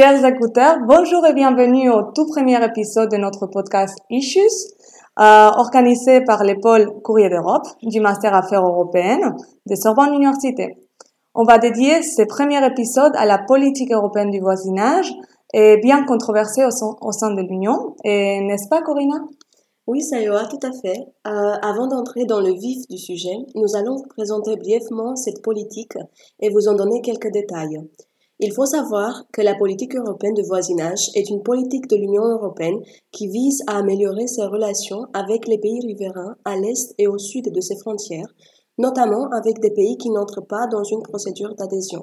Chers écouteurs, bonjour et bienvenue au tout premier épisode de notre podcast Issues, euh, organisé par le pôle Courrier d'Europe du Master Affaires européennes de Sorbonne Université. On va dédier ce premier épisode à la politique européenne du voisinage et bien controversée au, sein de l'Union. N'est-ce pas, Corinna? Oui, Sayoa, tout à fait. Euh, avant d'entrer dans le vif du sujet, nous allons vous présenter brièvement cette politique et vous en donner quelques détails. Il faut savoir que la politique européenne de voisinage est une politique de l'Union européenne qui vise à améliorer ses relations avec les pays riverains à l'est et au sud de ses frontières, notamment avec des pays qui n'entrent pas dans une procédure d'adhésion.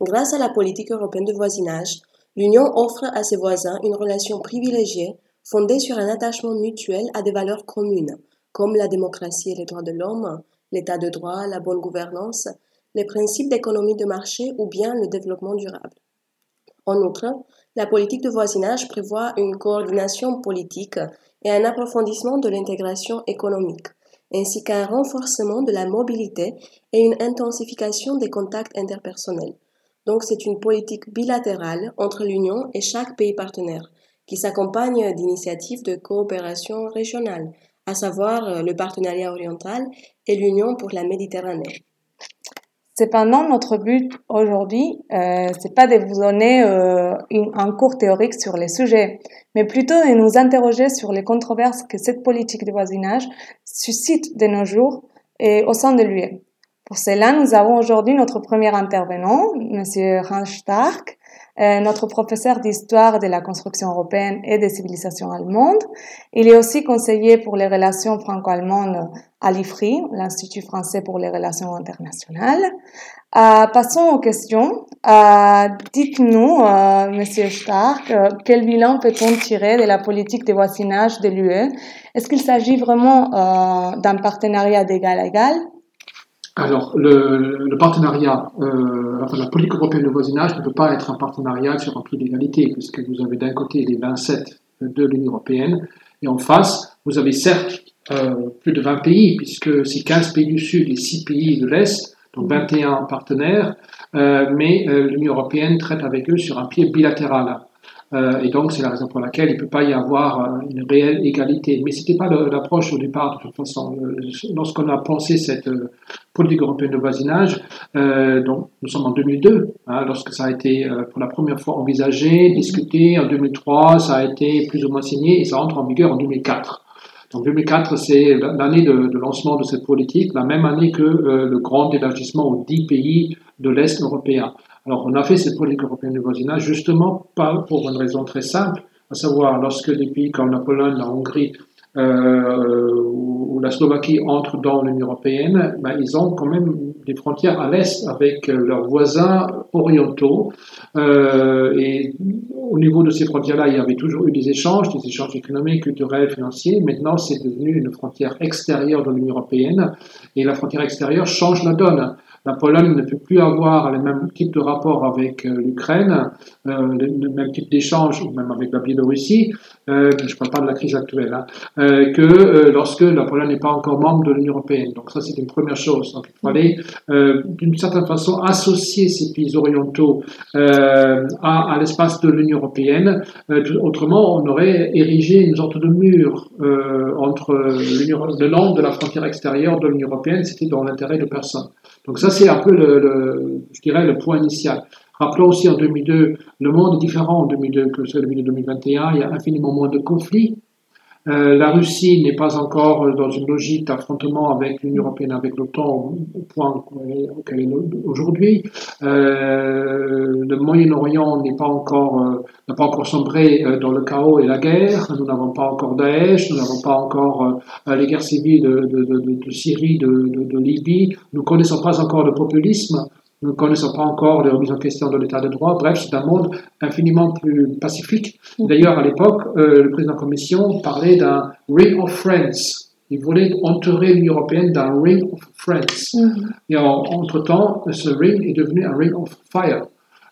Grâce à la politique européenne de voisinage, l'Union offre à ses voisins une relation privilégiée fondée sur un attachement mutuel à des valeurs communes, comme la démocratie et les droits de l'homme, l'état de droit, la bonne gouvernance, les principes d'économie de marché ou bien le développement durable. En outre, la politique de voisinage prévoit une coordination politique et un approfondissement de l'intégration économique, ainsi qu'un renforcement de la mobilité et une intensification des contacts interpersonnels. Donc c'est une politique bilatérale entre l'Union et chaque pays partenaire, qui s'accompagne d'initiatives de coopération régionale, à savoir le partenariat oriental et l'Union pour la Méditerranée. Cependant, notre but aujourd'hui, euh, c'est pas de vous donner euh, un cours théorique sur les sujets, mais plutôt de nous interroger sur les controverses que cette politique de voisinage suscite de nos jours et au sein de l'UE. Pour cela, nous avons aujourd'hui notre premier intervenant, Monsieur Hans Stark, euh, notre professeur d'histoire de la construction européenne et des civilisations allemandes. Il est aussi conseiller pour les relations franco-allemandes à l'IFRI, l'Institut français pour les relations internationales. Euh, passons aux questions. Euh, dites-nous, euh, Monsieur Stark, euh, quel bilan peut-on tirer de la politique de voisinage de l'UE Est-ce qu'il s'agit vraiment euh, d'un partenariat d'égal à égal? Alors, le, le partenariat, euh, enfin, la politique européenne de voisinage ne peut pas être un partenariat sur un pied d'égalité, puisque vous avez d'un côté les 27 de l'Union européenne, et en face, vous avez certes euh, plus de 20 pays, puisque c'est 15 pays du Sud et 6 pays de l'Est, donc 21 partenaires, euh, mais euh, l'Union européenne traite avec eux sur un pied bilatéral. Euh, et donc, c'est la raison pour laquelle il ne peut pas y avoir euh, une réelle égalité. Mais ce n'était pas l'approche au départ, de toute façon. Euh, lorsqu'on a pensé cette politique européenne de voisinage, donc nous sommes en 2002, hein, lorsque ça a été pour la première fois envisagé, discuté, en 2003, ça a été plus ou moins signé et ça entre en vigueur en 2004. Donc 2004, c'est l'année de, lancement de cette politique, la même année que euh, le grand élargissement aux 10 pays de l'Est européen. Alors on a fait cette politique européenne de voisinage justement pas pour une raison très simple, à savoir lorsque des pays comme la Pologne, la Hongrie euh, ou la Slovaquie entrent dans l'Union européenne, ben, ils ont quand même des frontières à l'est avec euh, leurs voisins orientaux. Euh, et au niveau de ces frontières-là, il y avait toujours eu des échanges, des échanges économiques, culturels, financiers. Maintenant, c'est devenu une frontière extérieure de l'Union européenne. Et la frontière extérieure change la donne. La Pologne ne peut plus avoir le même type de rapport avec euh, l'Ukraine, euh, le, même type d'échange, même avec la Biélorussie, euh, je ne parle pas de la crise actuelle, hein, que lorsque la Pologne n'est pas encore membre de l'Union européenne. Donc ça, c'est une première chose. Donc il fallait, d'une certaine façon, associer ces pays orientaux à, à l'espace de l'Union européenne. autrement, on aurait érigé une sorte de mur entre le long de la frontière extérieure de l'Union européenne. C'était dans l'intérêt de personne. Donc ça, c'est un peu, le, je dirais, le point initial. Rappelons aussi en 2002, le monde est différent en 2002 que celui de 2021. Il y a infiniment moins de conflits. Euh, la Russie n'est pas encore dans une logique d'affrontement avec l'Union européenne, avec l'OTAN au point auquel elle est aujourd'hui. Euh, le Moyen-Orient n'est pas encore euh, n'a pas encore sombré dans le chaos et la guerre. Nous n'avons pas encore Daesh, nous n'avons pas encore les guerres civiles de, de Syrie, de, Libye. Nous ne connaissons pas encore le populisme. Nous ne connaissons pas encore les remises en question de l'état de droit. Bref, c'est un monde infiniment plus pacifique. D'ailleurs, à l'époque, euh, le président de la Commission parlait d'un Ring of Friends. Il voulait entourer l'Union européenne d'un Ring of Friends. Mm -hmm. Et entre-temps, ce ring est devenu un Ring of Fire.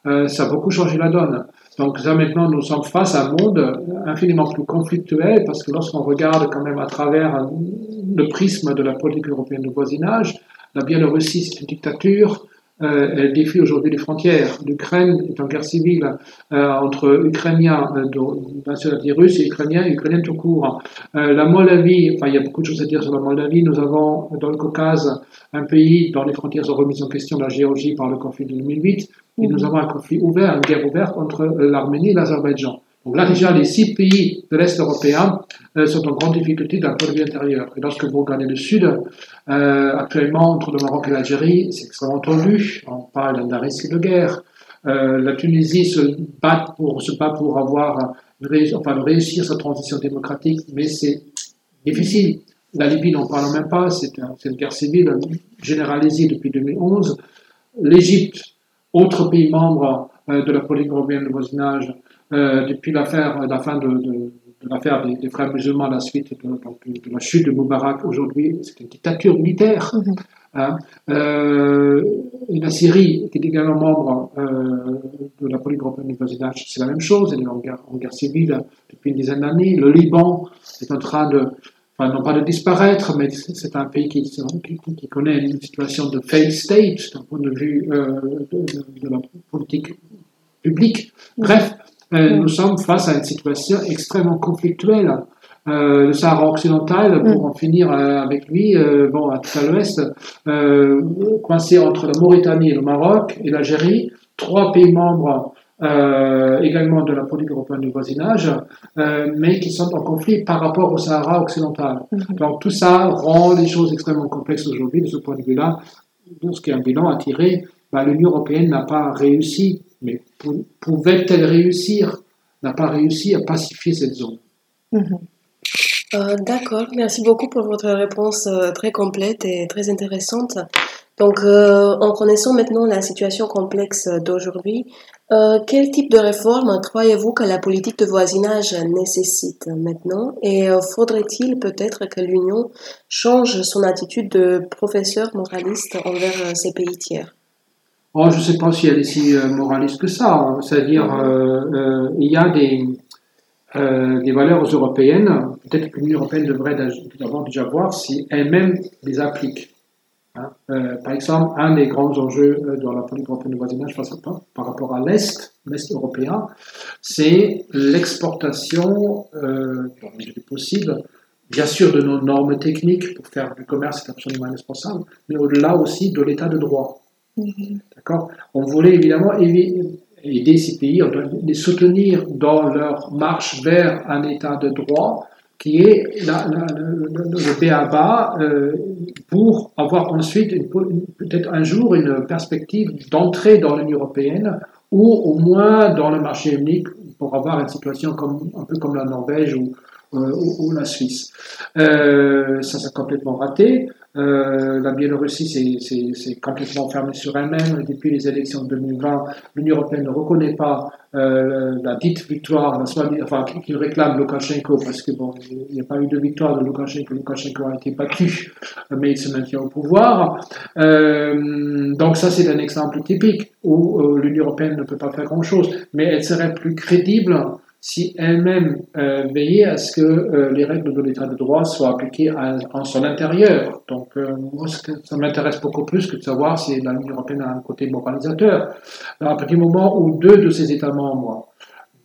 Euh, ça a beaucoup changé la donne. Donc là maintenant, nous sommes face à un monde infiniment plus conflictuel parce que lorsqu'on regarde quand même à travers le prisme de la politique européenne de voisinage, la Biélorussie c'est une dictature, euh, elle défie aujourd'hui les frontières. L'Ukraine est en guerre civile euh, entre Ukrainiens euh, de nationalité russe et Ukrainiens, Ukrainiens tout court. Euh, la Moldavie, enfin il y a beaucoup de choses à dire sur la Moldavie. Nous avons dans le Caucase un pays dont les frontières sont remises en question, la Géorgie, par le conflit de 2008. Et nous avons un conflit ouvert, une guerre ouverte entre l'Arménie et l'Azerbaïdjan. Donc là, déjà, les six pays de l'Est européen euh, sont en grande difficulté d'un point de vue intérieur. Et lorsque vous regardez le Sud, euh, actuellement, entre le Maroc et l'Algérie, c'est extrêmement tendu. On parle d'un risque de guerre. Euh, la Tunisie se bat pour, se pour avoir, enfin, réussir sa transition démocratique, mais c'est difficile. La Libye, n'en parle même pas, c'est un, une guerre civile généralisée depuis 2011. L'Égypte, autre pays membre de la politique européenne de voisinage, depuis l'affaire, la fin de, de, de l'affaire des, des, frères musulmans, la suite de, de, la chute de Moubarak, aujourd'hui, c'est une dictature militaire. -hmm. hein. euh, et la Syrie, qui est également membre euh, de la du voisinage, c'est la même chose, elle est en guerre, en guerre civile depuis une dizaine d'années. Le Liban est en train de, enfin non pas de disparaître, mais c'est un pays qui, qui, qui, connaît une situation de failed state d'un point de vue euh, de, de, la politique publique. Bref, euh, nous sommes face à une situation extrêmement conflictuelle. Euh, le Sahara occidental, pour en finir euh, avec lui, bon, à tout à l'ouest, coincé entre la Mauritanie et le Maroc et l'Algérie, trois pays membres également de la politique européenne de voisinage, mais qui sont en conflit par rapport au Sahara occidental. Mm -hmm. Donc tout ça rend les choses extrêmement complexes aujourd'hui de ce point de vue-là. Ce qui est un bilan à tirer, bah, l'Union européenne n'a pas réussi mais pouvait-elle réussir? N'a pas réussi à pacifier cette zone. -hmm. euh, D'accord, merci beaucoup pour votre réponse euh, très complète et très intéressante. Donc, euh, en connaissant maintenant la situation complexe d'aujourd'hui, quel type de réforme croyez-vous que la politique de voisinage nécessite maintenant? Et faudrait-il peut-être que l'Union change son attitude de professeur moraliste envers ces pays tiers? Oh, je ne sais pas si elle est si euh, moraliste que ça. C'est-à-dire, euh, euh, il y a des, des valeurs européennes. Peut-être que l'Union européenne devrait d'abord déjà voir si elle-même les applique. Hein. par exemple, un des grands enjeux dans la politique européenne de voisinage face à, par rapport à l'Est, l'Est européen, c'est l'exportation, dans le milieu possible, bien sûr de nos normes techniques pour faire du commerce, c'est absolument indispensable, mais au-delà aussi de l'état de droit. Mmh. D'accord On voulait évidemment aider ces pays, les soutenir dans leur marche vers un état de droit qui est le, le BABA euh, pour avoir ensuite peut-être un jour une perspective d'entrée dans l'Union européenne ou au moins dans le marché unique pour avoir une situation comme, un peu comme la Norvège ou, ou, ou la Suisse. Euh, ça s'est complètement raté. Euh, la Biélorussie s'est complètement fermée sur elle-même. Depuis les élections de 2020, l'Union européenne ne reconnaît pas euh, la dite victoire, enfin, qu'il réclame Loukachenko, parce que bon, il n'y a pas eu de victoire de Loukachenko. Loukachenko a été battu, mais il se maintient au pouvoir. Euh, donc ça, c'est un exemple typique où euh, l'Union européenne ne peut pas faire grand-chose, mais elle serait plus crédible si elle-même euh, veillait à ce que euh, les règles de l'état de droit soient appliquées en son intérieur. Donc, euh, moi, ça m'intéresse beaucoup plus que de savoir si l'Union européenne a un côté moralisateur. Alors, à partir du moment où deux de ses États membres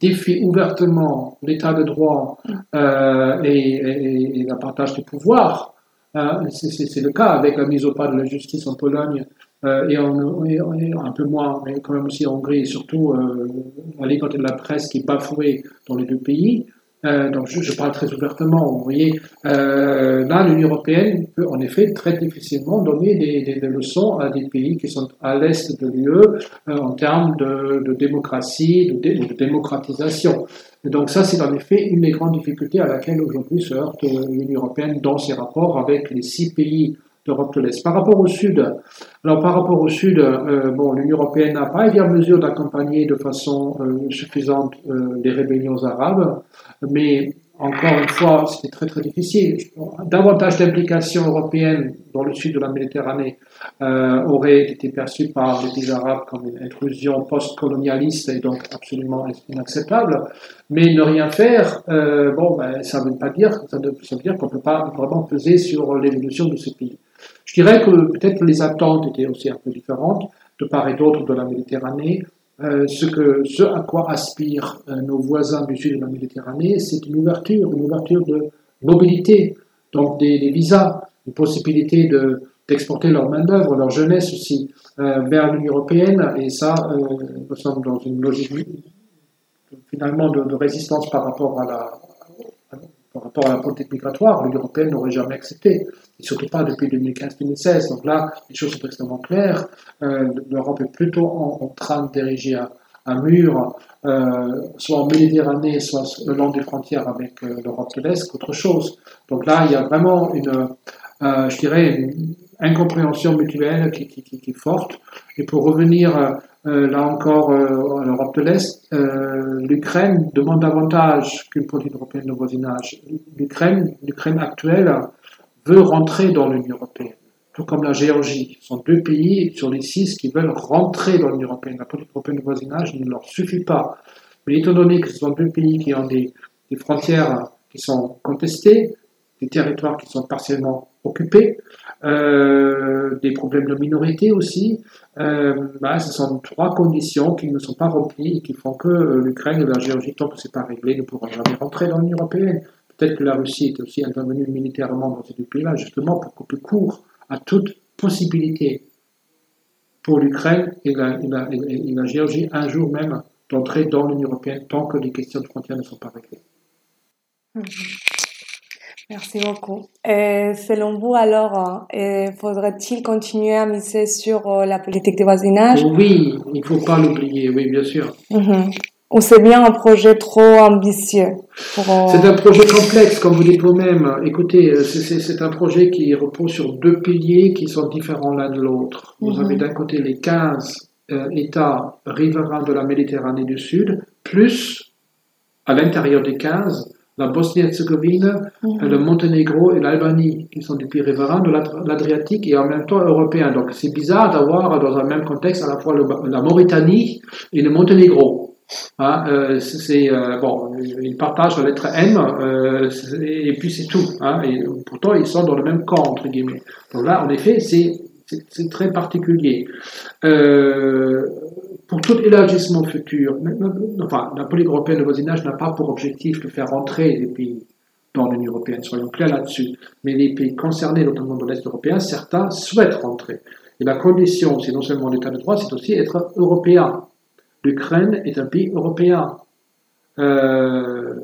défient ouvertement l'état de droit euh, et, et, et, la partage du pouvoir, c'est le cas avec la mise au pas de la justice en Pologne et, on, et, un peu moins, mais quand même aussi en Hongrie, et surtout euh, la liberté de la presse qui est bafouée dans les deux pays. Euh, donc je, parle très ouvertement. Vous voyez, euh, là, l'Union européenne peut en effet très difficilement donner des, leçons à des pays qui sont à l'est de l'UE euh, en termes de, démocratie, de, de, démocratisation. Donc ça, c'est en effet une des grandes difficultés à laquelle aujourd'hui se heurte l'Union européenne dans ses rapports avec les six pays Par rapport au Sud, alors par rapport au Sud, euh, bon, l'Union européenne n'a pas été en mesure d'accompagner de façon euh, suffisante euh, les rébellions arabes, mais encore une fois, c'était très très difficile. Davantage d'implications européennes dans le sud de la Méditerranée euh, aurait été perçue par les pays arabes comme une intrusion post-colonialiste et donc absolument inacceptable. Mais ne rien faire, bon, ben, ça ne veut pas dire, dire qu'on ne peut pas vraiment peser sur l'évolution de ces pays. Je dirais que peut-être les attentes étaient aussi un peu différentes. de part et d'autre de la Méditerranée. Euh, ce, à quoi aspirent euh, nos voisins du sud de la Méditerranée, c'est une ouverture, une ouverture de mobilité, donc des, visas, une possibilité de, d'exporter leur main-d'œuvre, leur jeunesse aussi, euh, vers l'Union européenne. Et ça, nous sommes dans une logique finalement de, résistance par rapport à la, par rapport à la politique migratoire, l'Union européenne n'aurait jamais accepté, et surtout pas depuis 2015-2016. Donc là, les choses sont extrêmement claires. Euh, L'Europe est plutôt en, train de diriger un, un mur, euh, soit en Méditerranée, soit le long des frontières avec euh, l'Europe de l'Est, qu'autre chose. Donc là, il y a vraiment une, euh, je dirais, une incompréhension mutuelle qui, qui, qui, qui, est forte. Et pour revenir euh, là encore, euh, en Europe de l'Est, euh, l'Ukraine demande davantage qu'une politique européenne de voisinage. L'Ukraine, l'Ukraine actuelle veut rentrer dans l'Union européenne, tout comme la Géorgie. Ce sont deux pays sur les six qui veulent rentrer dans l'Union européenne. La politique européenne de voisinage ne leur suffit pas. Mais étant donné que ce sont deux pays qui ont des, des frontières qui sont contestées, des territoires qui sont partiellement occupés, euh, des problèmes de minorité aussi. Euh, bah, ce sont trois conditions qui ne sont pas remplies et qui font que euh, l'Ukraine et la Géorgie, tant que ce n'est pas réglé, ne pourront jamais rentrer dans l'Union européenne. Peut-être que la Russie est aussi intervenue militairement dans ces deux pays-là, justement pour couper court à toute possibilité pour l'Ukraine et la, Géorgie un jour même d'entrer dans l'Union européenne tant que les questions de frontières ne sont pas réglées. Mmh. Merci beaucoup. Et selon vous, alors, euh, faudrait-il continuer à miser sur euh, la politique de voisinage? Oui, il ne faut pas l'oublier, oui, bien sûr. Mhm. Ou c'est bien un projet trop ambitieux euh, C'est un projet complexe, comme vous dites vous-même. Écoutez, c'est un projet qui repose sur deux piliers qui sont différents l'un de l'autre. Vous mhm. avez d'un côté les 15 États riverains de la Méditerranée du Sud, plus, à l'intérieur des 15, la Bosnie-Herzégovine, mhm. le Monténégro et l'Albanie, qui sont des pays riverains de l'Adriatique et en même temps européens. Donc c'est bizarre d'avoir dans un même contexte à la fois la Mauritanie et le Monténégro. Hein, euh, c'est euh, bon, ils partagent la lettre M euh, et puis c'est tout. Hein, et pourtant ils sont dans le même camp entre guillemets. Donc là, en effet, c'est c'est très particulier. Euh, pour tout élargissement futur, enfin, la politique européenne de voisinage n'a pas pour objectif de faire rentrer les pays dans l'Union européenne, soyons clairs là-dessus. Mais les pays concernés, notamment dans l'Est européen, certains souhaitent rentrer. Et la condition, c'est non seulement l'état de droit, c'est aussi être européen. L'Ukraine est un pays européen. Euh,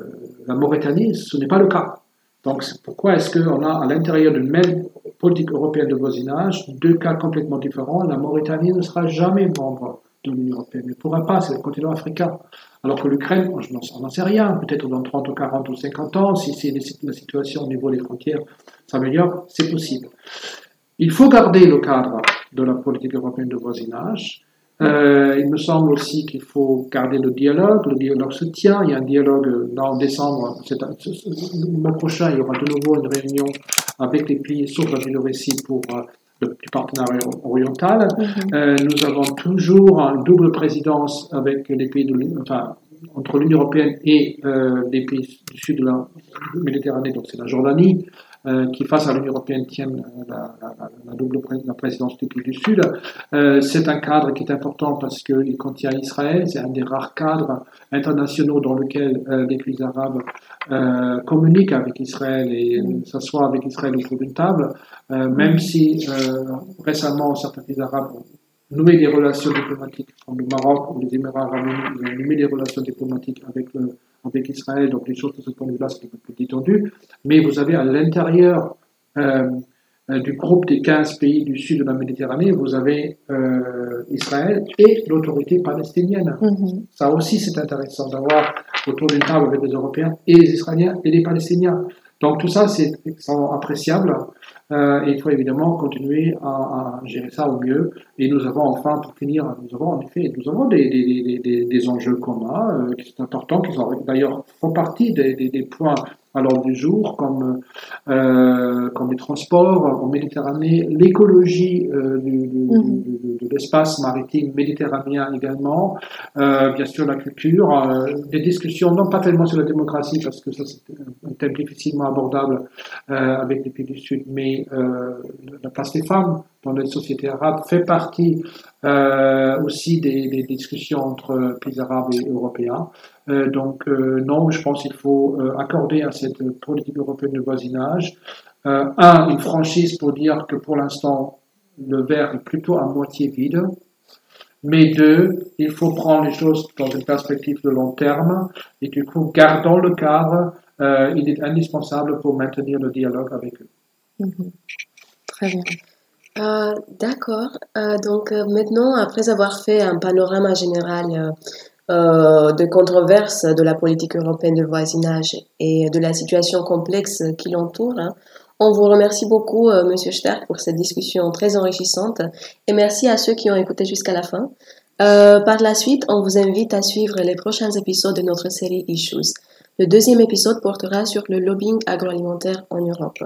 la Mauritanie, ce n'est pas le cas. Donc, pourquoi est-ce qu'on a à l'intérieur d'une même politique européenne de voisinage deux cas complètement différents La Mauritanie ne sera jamais membre de l'Union européenne. Elle ne pourra pas, c'est le continent africain. Alors que l'Ukraine, je n'en sais rien, peut-être dans 30 ou 40 ou 50 ans, si, la situation au niveau des frontières s'améliore, c'est possible. Il faut garder le cadre de la politique européenne de voisinage. Euh, il me semble aussi qu'il faut garder le dialogue. Le dialogue se tient. Il y a un dialogue en décembre. Le mois prochain, il y aura de nouveau une réunion avec les pays, sauf la Biélorussie, pour euh, du partenariat oriental. Mhm. Euh, nous avons toujours une double présidence avec les pays de enfin, entre l'Union européenne et euh, les pays du sud de la Méditerranée, donc c'est la Jordanie, euh, qui face à l'Union européenne tiennent la, la, double la présidence du pays du sud. c'est un cadre qui est important parce qu'il contient Israël, c'est un des rares cadres internationaux dans lequel les pays arabes communiquent avec Israël et s'assoient avec Israël autour d'une table. Euh, même si euh, récemment certains pays arabes ont noué des relations diplomatiques, comme le Maroc ou les Émirats arabes ils ont noué des relations diplomatiques avec, avec Israël, donc les choses de ce point de vue-là, c'est un peu plus détendu. Mais vous avez à l'intérieur euh, du groupe des 15 pays du sud de la Méditerranée, vous avez Israël et l'autorité palestinienne. Mm-hmm. Ça aussi, c'est intéressant d'avoir autour d'une table avec les Européens et les Israéliens et les Palestiniens. Donc tout ça, c'est appréciable. Euh, et il faut évidemment continuer à, gérer ça au mieux. Et nous avons enfin, pour finir, nous avons en effet, des, enjeux communs euh, qui sont importants, qui sont d'ailleurs font partie des, points à l'ordre du jour, comme, euh, comme les transports en Méditerranée, l'écologie euh, mhm. de, l'espace maritime méditerranéen également, euh, bien sûr la culture, des discussions, non pas tellement sur la démocratie, parce que ça c'est un thème difficilement abordable avec les pays du Sud, mais la place des femmes dans les sociétés arabes fait partie aussi des, des, discussions entre pays arabes et européens. Euh, donc euh, non, je pense qu'il faut euh, accorder à cette politique européenne de voisinage, un, une franchise pour dire que pour l'instant, le verre est plutôt à moitié vide. Mais deux, il faut prendre les choses dans une perspective de long terme et du coup, gardant le cadre, il est indispensable pour maintenir le dialogue avec eux. Mhm. Très bien. D'accord. donc maintenant, après avoir fait un panorama général euh, de controverses de la politique européenne de voisinage et de la situation complexe qui l'entoure. Hein. On vous remercie beaucoup, euh, Monsieur Stark, pour cette discussion très enrichissante et merci à ceux qui ont écouté jusqu'à la fin. Euh, par la suite, on vous invite à suivre les prochains épisodes de notre série Issues. Le deuxième épisode portera sur le lobbying agroalimentaire en Europe.